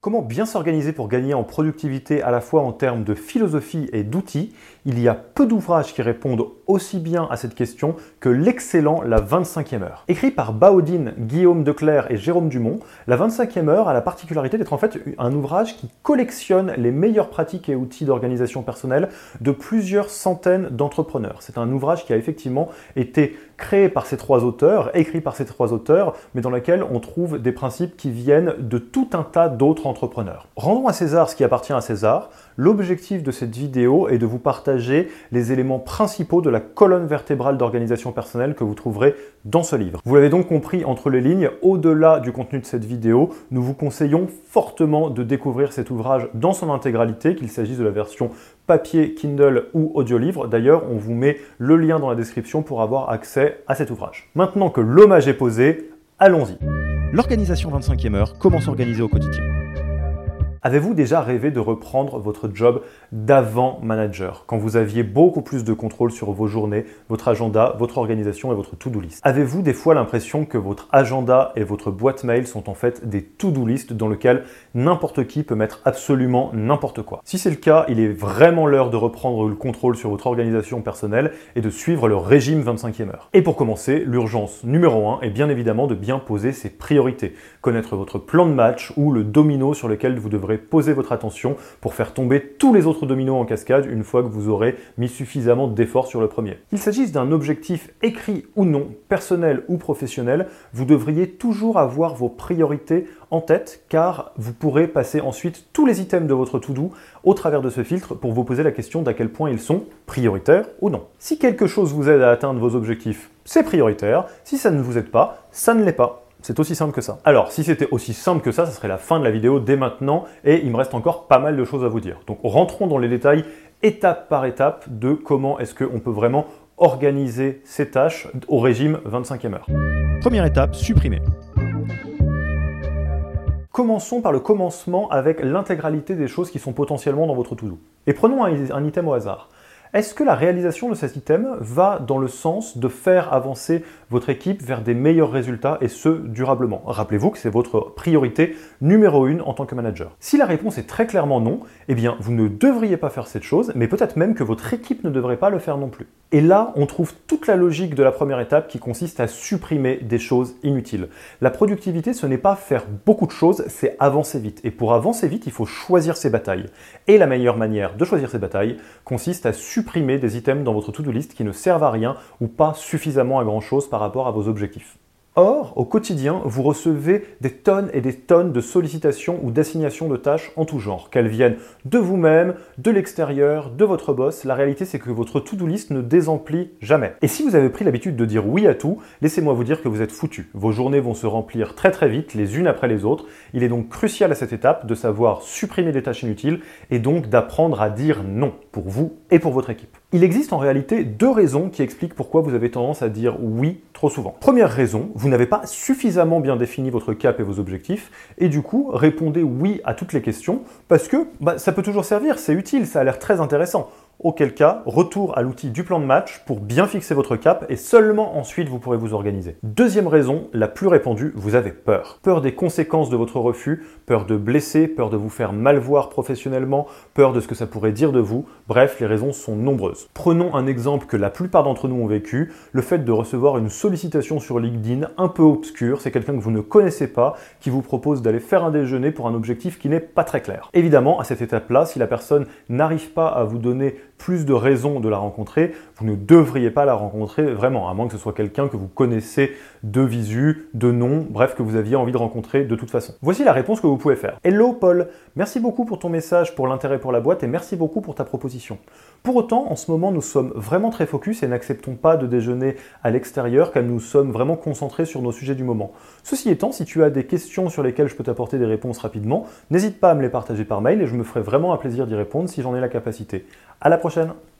Comment bien s'organiser pour gagner en productivité à la fois en termes de philosophie et d'outils? Il y a peu d'ouvrages qui répondent aussi bien à cette question que l'excellent La 25e heure. Écrit par Baudine, Guillaume Declerc et Jérôme Dumont, La 25e heure a la particularité d'être en fait un ouvrage qui collectionne les meilleures pratiques et outils d'organisation personnelle de plusieurs centaines d'entrepreneurs. C'est un ouvrage qui a effectivement été créé par ces trois auteurs, écrit par ces trois auteurs, mais dans lequel on trouve des principes qui viennent de tout un tas d'autres entrepreneurs. Rendons à César ce qui appartient à César. L'objectif de cette vidéo est de vous partager les éléments principaux de la colonne vertébrale d'organisation personnelle que vous trouverez dans ce livre. Vous l'avez donc compris entre les lignes, au-delà du contenu de cette vidéo, nous vous conseillons fortement de découvrir cet ouvrage dans son intégralité, qu'il s'agisse de la version papier, Kindle ou audiolivre. D'ailleurs, on vous met le lien dans la description pour avoir accès à cet ouvrage. Maintenant que l'hommage est posé, allons-y. L'organisation 25e heure, comment s'organiser au quotidien? Avez-vous déjà rêvé de reprendre votre job d'avant manager, quand vous aviez beaucoup plus de contrôle sur vos journées, votre agenda, votre organisation et votre to-do list? Avez-vous des fois l'impression que votre agenda et votre boîte mail sont en fait des to-do list dans lesquels n'importe qui peut mettre absolument n'importe quoi? Si c'est le cas, il est vraiment l'heure de reprendre le contrôle sur votre organisation personnelle et de suivre le régime 25e heure. Et pour commencer, l'urgence numéro 1 est bien évidemment de bien poser ses priorités, connaître votre plan de match ou le domino sur lequel vous devrez poser votre attention pour faire tomber tous les autres dominos en cascade une fois que vous aurez mis suffisamment d'efforts sur le premier. Qu'il s'agisse d'un objectif écrit ou non, personnel ou professionnel, vous devriez toujours avoir vos priorités en tête car vous pourrez passer ensuite tous les items de votre to-do au travers de ce filtre pour vous poser la question d'à quel point ils sont prioritaires ou non. Si quelque chose vous aide à atteindre vos objectifs, c'est prioritaire. Si ça ne vous aide pas, ça ne l'est pas. C'est aussi simple que ça. Alors, si c'était aussi simple que ça, ça serait la fin de la vidéo dès maintenant et il me reste encore pas mal de choses à vous dire. Donc, rentrons dans les détails étape par étape de comment est-ce qu'on peut vraiment organiser ces tâches au régime 25e heure. Première étape, supprimer. Commençons par le commencement avec l'intégralité des choses qui sont potentiellement dans votre to-do. Et prenons un, un item au hasard. Est-ce que la réalisation de cet item va dans le sens de faire avancer votre équipe vers des meilleurs résultats et ce durablement? Rappelez-vous que c'est votre priorité numéro une en tant que manager. Si la réponse est très clairement non, eh bien vous ne devriez pas faire cette chose, mais peut-être même que votre équipe ne devrait pas le faire non plus. Et là, on trouve toute la logique de la première étape qui consiste à supprimer des choses inutiles. La productivité, ce n'est pas faire beaucoup de choses, c'est avancer vite. Et pour avancer vite, il faut choisir ses batailles. Et la meilleure manière de choisir ses batailles consiste à supprimer supprimer des items dans votre to-do list qui ne servent à rien ou pas suffisamment à grand chose par rapport à vos objectifs. Or, au quotidien, vous recevez des tonnes et des tonnes de sollicitations ou d'assignations de tâches en tout genre, qu'elles viennent de vous-même, de l'extérieur, de votre boss. La réalité, c'est que votre to-do list ne désemplit jamais. Et si vous avez pris l'habitude de dire oui à tout, laissez-moi vous dire que vous êtes foutu. Vos journées vont se remplir très très vite, les unes après les autres. Il est donc crucial à cette étape de savoir supprimer des tâches inutiles et donc d'apprendre à dire non pour vous et pour votre équipe. Il existe en réalité deux raisons qui expliquent pourquoi vous avez tendance à dire oui trop souvent. Première raison, vous n'avez pas suffisamment bien défini votre cap et vos objectifs, et du coup, répondez oui à toutes les questions, parce que bah, ça peut toujours servir, c'est utile, ça a l'air très intéressant. Auquel cas, retour à l'outil du plan de match pour bien fixer votre cap et seulement ensuite vous pourrez vous organiser. Deuxième raison, la plus répandue, vous avez peur. Peur des conséquences de votre refus, peur de blesser, peur de vous faire mal voir professionnellement, peur de ce que ça pourrait dire de vous. Bref, les raisons sont nombreuses. Prenons un exemple que la plupart d'entre nous ont vécu, le fait de recevoir une sollicitation sur LinkedIn un peu obscure, c'est quelqu'un que vous ne connaissez pas qui vous propose d'aller faire un déjeuner pour un objectif qui n'est pas très clair. Évidemment, à cette étape-là, si la personne n'arrive pas à vous donner plus de raisons de la rencontrer, vous ne devriez pas la rencontrer vraiment, à moins que ce soit quelqu'un que vous connaissez de visu, de nom, bref, que vous aviez envie de rencontrer de toute façon. Voici la réponse que vous pouvez faire. Hello Paul, merci beaucoup pour ton message, pour l'intérêt pour la boîte et merci beaucoup pour ta proposition. Pour autant, en ce moment, nous sommes vraiment très focus et n'acceptons pas de déjeuner à l'extérieur car nous sommes vraiment concentrés sur nos sujets du moment. Ceci étant, si tu as des questions sur lesquelles je peux t'apporter des réponses rapidement, n'hésite pas à me les partager par mail et je me ferai vraiment un plaisir d'y répondre si j'en ai la capacité. À la prochaine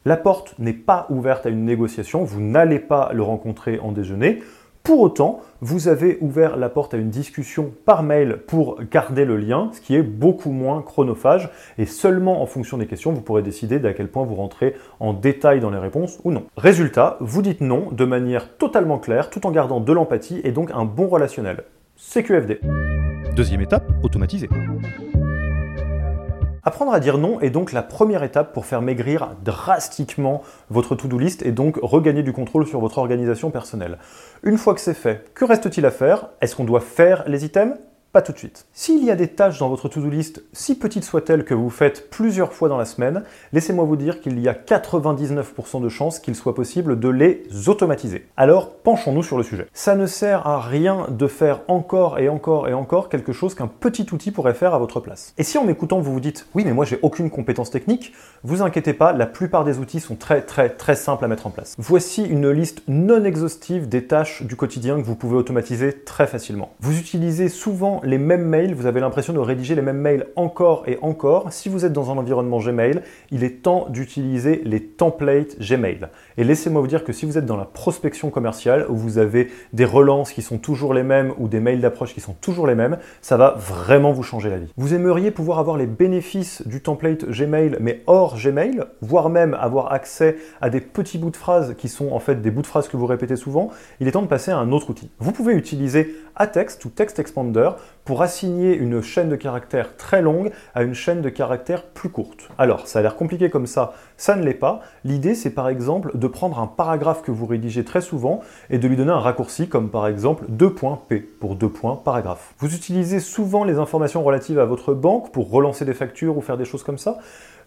La porte n'est pas ouverte à une négociation, vous n'allez pas le rencontrer en déjeuner. Pour autant, vous avez ouvert la porte à une discussion par mail pour garder le lien, ce qui est beaucoup moins chronophage, et seulement en fonction des questions, vous pourrez décider d'à quel point vous rentrez en détail dans les réponses ou non. Résultat, vous dites non de manière totalement claire, tout en gardant de l'empathie et donc un bon relationnel. CQFD. Deuxième étape, automatiser. Apprendre à dire non est donc la première étape pour faire maigrir drastiquement votre to-do list et donc regagner du contrôle sur votre organisation personnelle. Une fois que c'est fait, que reste-t-il à faire? Est-ce qu'on doit faire les items? Pas tout de suite. S'il y a des tâches dans votre to-do list, si petites soient-elles que vous faites plusieurs fois dans la semaine, laissez-moi vous dire qu'il y a 99% de chances qu'il soit possible de les automatiser. Alors, penchons-nous sur le sujet. Ça ne sert à rien de faire encore et encore et encore quelque chose qu'un petit outil pourrait faire à votre place. Et si en m'écoutant vous vous dites oui mais moi j'ai aucune compétence technique, vous inquiétez pas, la plupart des outils sont très très très simples à mettre en place. Voici une liste non exhaustive des tâches du quotidien que vous pouvez automatiser très facilement. Vous utilisez souvent les mêmes mails, vous avez l'impression de rédiger les mêmes mails encore et encore. Si vous êtes dans un environnement Gmail, il est temps d'utiliser les templates Gmail. Et laissez-moi vous dire que si vous êtes dans la prospection commerciale, où vous avez des relances qui sont toujours les mêmes ou des mails d'approche qui sont toujours les mêmes, ça va vraiment vous changer la vie. Vous aimeriez pouvoir avoir les bénéfices du template Gmail, mais hors Gmail, voire même avoir accès à des petits bouts de phrases qui sont en fait des bouts de phrases que vous répétez souvent, il est temps de passer à un autre outil. Vous pouvez utiliser Atext ou Text Expander pour assigner une chaîne de caractères très longue à une chaîne de caractères plus courte. Alors, ça a l'air compliqué comme ça, ça ne l'est pas. L'idée, c'est par exemple de prendre un paragraphe que vous rédigez très souvent et de lui donner un raccourci comme par exemple 2.p pour 2 points paragraphe. Vous utilisez souvent les informations relatives à votre banque pour relancer des factures ou faire des choses comme ça.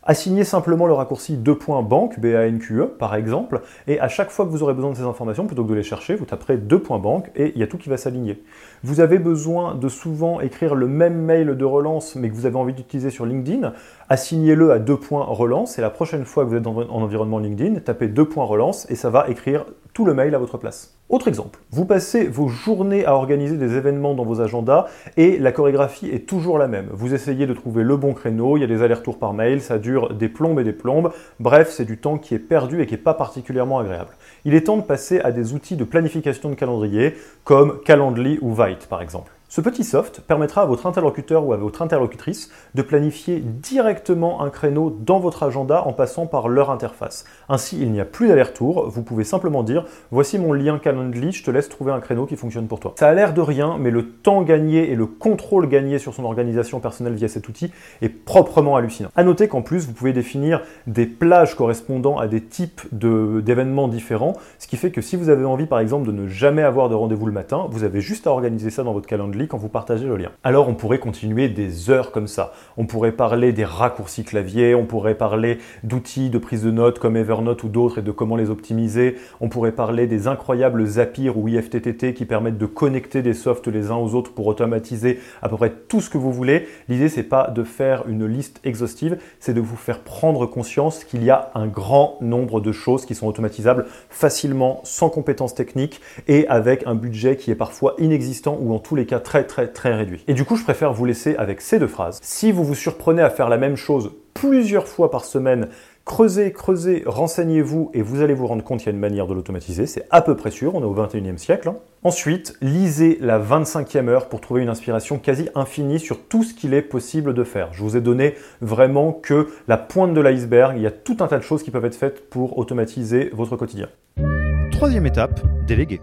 Assignez simplement le raccourci 2 points banque, B-A-N-Q-E par exemple, et à chaque fois que vous aurez besoin de ces informations, plutôt que de les chercher, vous taperez 2 points banque et il y a tout qui va s'aligner. Vous avez besoin de souvent écrire le même mail de relance, mais que vous avez envie d'utiliser sur LinkedIn, assignez-le à 2 points relance, et la prochaine fois que vous êtes en environnement LinkedIn, tapez 2 points relance et ça va écrire tout le mail à votre place. Autre exemple, vous passez vos journées à organiser des événements dans vos agendas et la chorégraphie est toujours la même. Vous essayez de trouver le bon créneau, il y a des allers-retours par mail, ça dure des plombes et des plombes. Bref, c'est du temps qui est perdu et qui n'est pas particulièrement agréable. Il est temps de passer à des outils de planification de calendrier comme Calendly ou Vite par exemple. Ce petit soft permettra à votre interlocuteur ou à votre interlocutrice de planifier directement un créneau dans votre agenda en passant par leur interface. Ainsi, il n'y a plus d'aller-retour, vous pouvez simplement dire voici mon lien Calendly, je te laisse trouver un créneau qui fonctionne pour toi. Ça a l'air de rien, mais le temps gagné et le contrôle gagné sur son organisation personnelle via cet outil est proprement hallucinant. A noter qu'en plus, vous pouvez définir des plages correspondant à des types d'événements différents, ce qui fait que si vous avez envie par exemple de ne jamais avoir de rendez-vous le matin, vous avez juste à organiser ça dans votre calendrier quand vous partagez le lien. Alors on pourrait continuer des heures comme ça. On pourrait parler des raccourcis clavier, on pourrait parler d'outils de prise de notes comme Evernote ou d'autres et de comment les optimiser. On pourrait parler des incroyables Zapier ou IFTTT qui permettent de connecter des softs les uns aux autres pour automatiser à peu près tout ce que vous voulez. L'idée c'est pas de faire une liste exhaustive, c'est de vous faire prendre conscience qu'il y a un grand nombre de choses qui sont automatisables facilement, sans compétences techniques et avec un budget qui est parfois inexistant ou en tous les cas très très très réduit. Et du coup, je préfère vous laisser avec ces deux phrases. Si vous vous surprenez à faire la même chose plusieurs fois par semaine, creusez, creusez, renseignez-vous et vous allez vous rendre compte qu'il y a une manière de l'automatiser. C'est à peu près sûr, on est au 21e siècle. Hein. Ensuite, lisez la 25e heure pour trouver une inspiration quasi infinie sur tout ce qu'il est possible de faire. Je vous ai donné vraiment que la pointe de l'iceberg. Il y a tout un tas de choses qui peuvent être faites pour automatiser votre quotidien. Troisième étape, déléguer.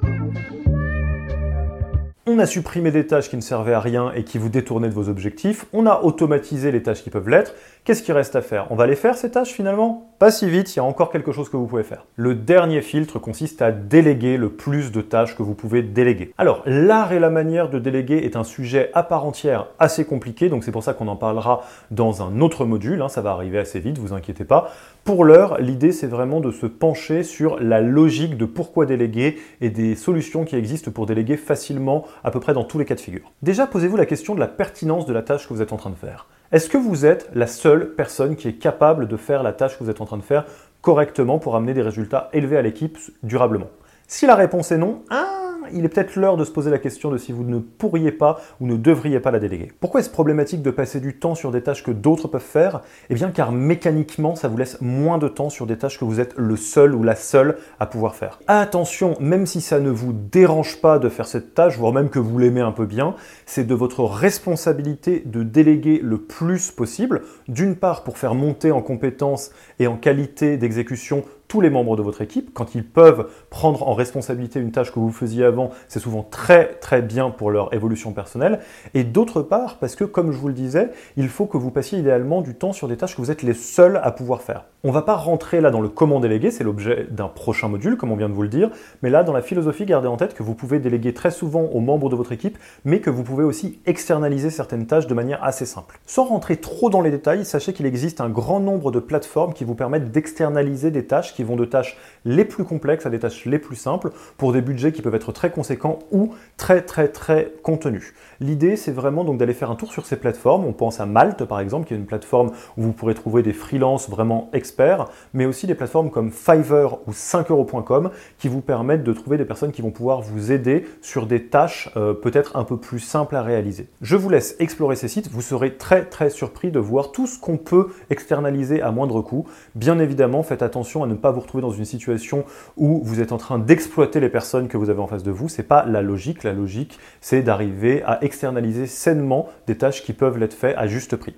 On a supprimé des tâches qui ne servaient à rien et qui vous détournaient de vos objectifs. On a automatisé les tâches qui peuvent l'être. Qu'est-ce qui reste à faire? On va les faire ces tâches finalement? Pas si vite, il y a encore quelque chose que vous pouvez faire. Le dernier filtre consiste à déléguer le plus de tâches que vous pouvez déléguer. Alors, l'art et la manière de déléguer est un sujet à part entière assez compliqué, donc c'est pour ça qu'on en parlera dans un autre module. Hein. ça va arriver assez vite, vous inquiétez pas. Pour l'heure, l'idée c'est vraiment de se pencher sur la logique de pourquoi déléguer et des solutions qui existent pour déléguer facilement à peu près dans tous les cas de figure. Déjà, posez-vous la question de la pertinence de la tâche que vous êtes en train de faire. Est-ce que vous êtes la seule personne qui est capable de faire la tâche que vous êtes en train de faire correctement pour amener des résultats élevés à l'équipe durablement? Si la réponse est non, ah, il est peut-être l'heure de se poser la question de si vous ne pourriez pas ou ne devriez pas la déléguer. Pourquoi est-ce problématique de passer du temps sur des tâches que d'autres peuvent faire? Eh bien car mécaniquement, ça vous laisse moins de temps sur des tâches que vous êtes le seul ou la seule à pouvoir faire. Attention, même si ça ne vous dérange pas de faire cette tâche, voire même que vous l'aimez un peu bien, c'est de votre responsabilité de déléguer le plus possible, d'une part pour faire monter en compétences et en qualité d'exécution tous les membres de votre équipe. Quand ils peuvent prendre en responsabilité une tâche que vous faisiez avant, c'est souvent très très bien pour leur évolution personnelle. Et d'autre part, parce que comme je vous le disais, il faut que vous passiez idéalement du temps sur des tâches que vous êtes les seuls à pouvoir faire. On ne va pas rentrer là dans le comment déléguer, c'est l'objet d'un prochain module, comme on vient de vous le dire, mais là dans la philosophie, gardez en tête que vous pouvez déléguer très souvent aux membres de votre équipe, mais que vous pouvez aussi externaliser certaines tâches de manière assez simple. Sans rentrer trop dans les détails, sachez qu'il existe un grand nombre de plateformes qui vous permettent d'externaliser des tâches qui vont de tâches les plus complexes à des tâches les plus simples pour des budgets qui peuvent être très conséquents ou très très très contenus. L'idée c'est vraiment donc d'aller faire un tour sur ces plateformes. On pense à Malte par exemple, qui est une plateforme où vous pourrez trouver des freelances vraiment experts, mais aussi des plateformes comme Fiverr ou 5euros.com qui vous permettent de trouver des personnes qui vont pouvoir vous aider sur des tâches euh, peut-être un peu plus simples à réaliser. Je vous laisse explorer ces sites, vous serez très très surpris de voir tout ce qu'on peut externaliser à moindre coût. Bien évidemment, faites attention à ne pas vous retrouver dans une situation où vous êtes en train d'exploiter les personnes que vous avez en face de vous. C'est pas la logique. La logique, c'est d'arriver à externaliser sainement des tâches qui peuvent l'être faites à juste prix.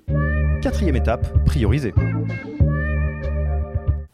Quatrième étape, prioriser.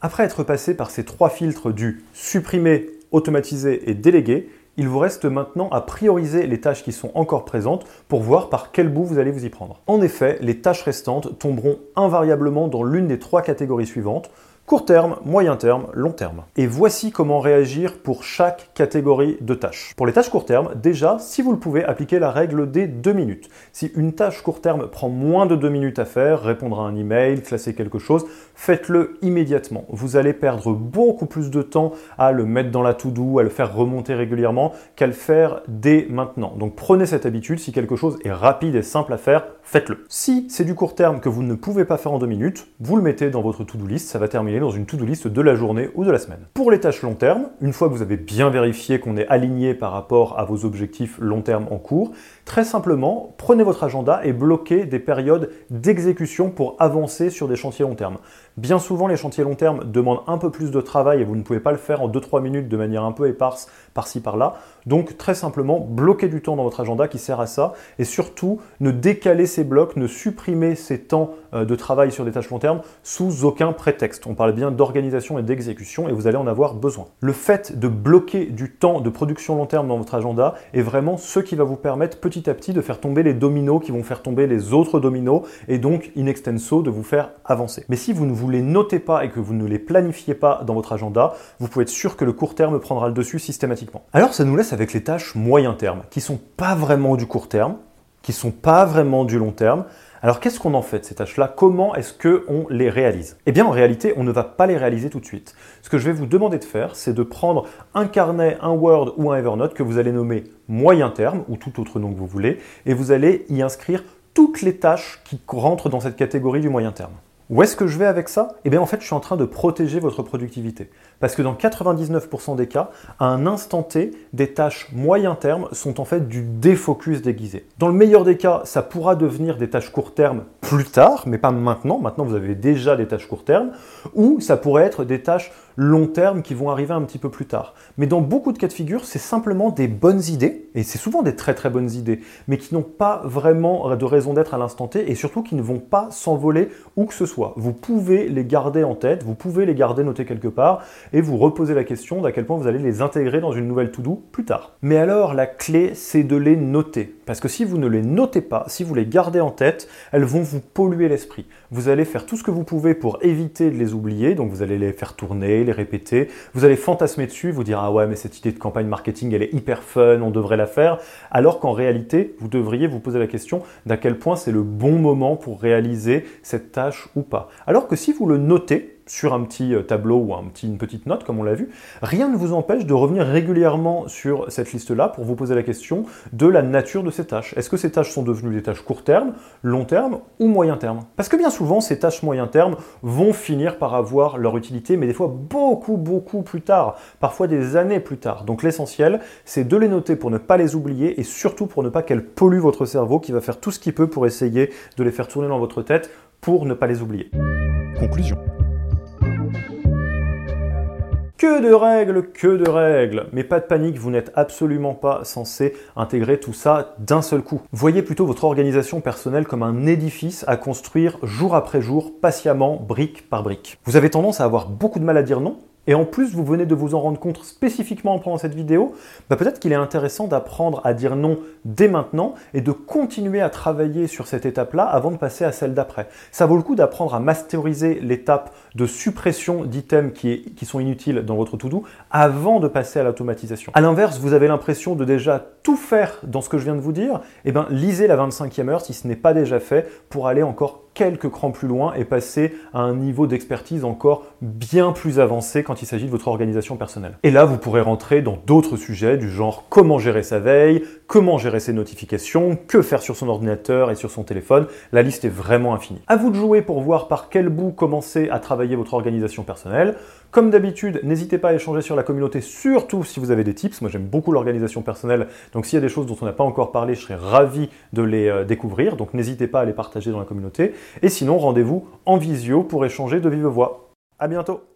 Après être passé par ces trois filtres du supprimer, automatiser et déléguer, il vous reste maintenant à prioriser les tâches qui sont encore présentes pour voir par quel bout vous allez vous y prendre. En effet, les tâches restantes tomberont invariablement dans l'une des trois catégories suivantes, Court terme, moyen terme, long terme. Et voici comment réagir pour chaque catégorie de tâches. Pour les tâches court terme, déjà, si vous le pouvez, appliquez la règle des deux minutes. Si une tâche court terme prend moins de deux minutes à faire, répondre à un email, classer quelque chose, faites-le immédiatement. Vous allez perdre beaucoup plus de temps à le mettre dans la to-do, à le faire remonter régulièrement, qu'à le faire dès maintenant. Donc prenez cette habitude, si quelque chose est rapide et simple à faire, faites-le. Si c'est du court terme que vous ne pouvez pas faire en deux minutes, vous le mettez dans votre to-do list, ça va terminer dans une to-do list de la journée ou de la semaine. Pour les tâches long terme, une fois que vous avez bien vérifié qu'on est aligné par rapport à vos objectifs long terme en cours, très simplement, prenez votre agenda et bloquez des périodes d'exécution pour avancer sur des chantiers long terme. Bien souvent, les chantiers long terme demandent un peu plus de travail et vous ne pouvez pas le faire en 2-3 minutes de manière un peu éparse par-ci par-là. Donc très simplement, bloquez du temps dans votre agenda qui sert à ça et surtout ne décalez ces blocs, ne supprimez ces temps euh, de travail sur des tâches long terme sous aucun prétexte. On parle bien d'organisation et d'exécution et vous allez en avoir besoin. Le fait de bloquer du temps de production long terme dans votre agenda est vraiment ce qui va vous permettre petit à petit de faire tomber les dominos qui vont faire tomber les autres dominos et donc in extenso de vous faire avancer. Mais si vous ne vous les notez pas et que vous ne les planifiez pas dans votre agenda, vous pouvez être sûr que le court terme prendra le dessus systématiquement. Alors ça nous laisse avec les tâches moyen terme, qui sont pas vraiment du court terme, qui sont pas vraiment du long terme. Alors qu'est-ce qu'on en fait de ces tâches-là? Comment est-ce qu'on les réalise? Eh bien en réalité, on ne va pas les réaliser tout de suite. Ce que je vais vous demander de faire, c'est de prendre un carnet, un Word ou un Evernote que vous allez nommer moyen terme ou tout autre nom que vous voulez, et vous allez y inscrire toutes les tâches qui rentrent dans cette catégorie du moyen terme. Où est-ce que je vais avec ça? Eh bien en fait, je suis en train de protéger votre productivité. Parce que dans 99% des cas, à un instant T, des tâches moyen terme sont en fait du défocus déguisé. Dans le meilleur des cas, ça pourra devenir des tâches court terme plus tard, mais pas maintenant. Maintenant, vous avez déjà des tâches court terme. Ou ça pourrait être des tâches long terme qui vont arriver un petit peu plus tard. Mais dans beaucoup de cas de figure, c'est simplement des bonnes idées, et c'est souvent des très très bonnes idées, mais qui n'ont pas vraiment de raison d'être à l'instant T, et surtout qui ne vont pas s'envoler où que ce soit. Vous pouvez les garder en tête, vous pouvez les garder notés quelque part, et vous reposer la question d'à quel point vous allez les intégrer dans une nouvelle to-do plus tard. Mais alors, la clé, c'est de les noter. Parce que si vous ne les notez pas, si vous les gardez en tête, elles vont vous polluer l'esprit. Vous allez faire tout ce que vous pouvez pour éviter de les oublier, donc vous allez les faire tourner, les répéter, vous allez fantasmer dessus, vous dire ah ouais mais cette idée de campagne marketing elle est hyper fun, on devrait la faire, alors qu'en réalité vous devriez vous poser la question d'à quel point c'est le bon moment pour réaliser cette tâche ou pas. Alors que si vous le notez, sur un petit euh, tableau ou une petite note, comme on l'a vu, rien ne vous empêche de revenir régulièrement sur cette liste-là pour vous poser la question de la nature de ces tâches. Est-ce que ces tâches sont devenues des tâches court terme, long terme ou moyen terme? Parce que bien souvent, ces tâches moyen terme vont finir par avoir leur utilité, mais des fois beaucoup, beaucoup plus tard, parfois des années plus tard. Donc l'essentiel, c'est de les noter pour ne pas les oublier et surtout pour ne pas qu'elles polluent votre cerveau qui va faire tout ce qu'il peut pour essayer de les faire tourner dans votre tête pour ne pas les oublier. Conclusion. Que de règles, que de règles Mais pas de panique, vous n'êtes absolument pas censé intégrer tout ça d'un seul coup. Voyez plutôt votre organisation personnelle comme un édifice à construire jour après jour, patiemment, brique par brique. Vous avez tendance à avoir beaucoup de mal à dire non et en plus vous venez de vous en rendre compte spécifiquement en prenant cette vidéo, bah peut-être qu'il est intéressant d'apprendre à dire non dès maintenant et de continuer à travailler sur cette étape-là avant de passer à celle d'après. Ça vaut le coup d'apprendre à masteriser l'étape de suppression d'items qui, sont inutiles dans votre to-do avant de passer à l'automatisation. A l'inverse, vous avez l'impression de déjà tout faire dans ce que je viens de vous dire, eh bien lisez la 25e heure si ce n'est pas déjà fait pour aller encore quelques crans plus loin et passer à un niveau d'expertise encore bien plus avancé quand il s'agit de votre organisation personnelle. Et là, vous pourrez rentrer dans d'autres sujets du genre comment gérer sa veille, comment gérer ses notifications, que faire sur son ordinateur et sur son téléphone. La liste est vraiment infinie. À vous de jouer pour voir par quel bout commencer à travailler votre organisation personnelle. Comme d'habitude, n'hésitez pas à échanger sur la communauté, surtout si vous avez des tips. Moi, j'aime beaucoup l'organisation personnelle, donc s'il y a des choses dont on n'a pas encore parlé, je serais ravi de les euh, découvrir. Donc n'hésitez pas à les partager dans la communauté. Et sinon, rendez-vous en visio pour échanger de vive voix. À bientôt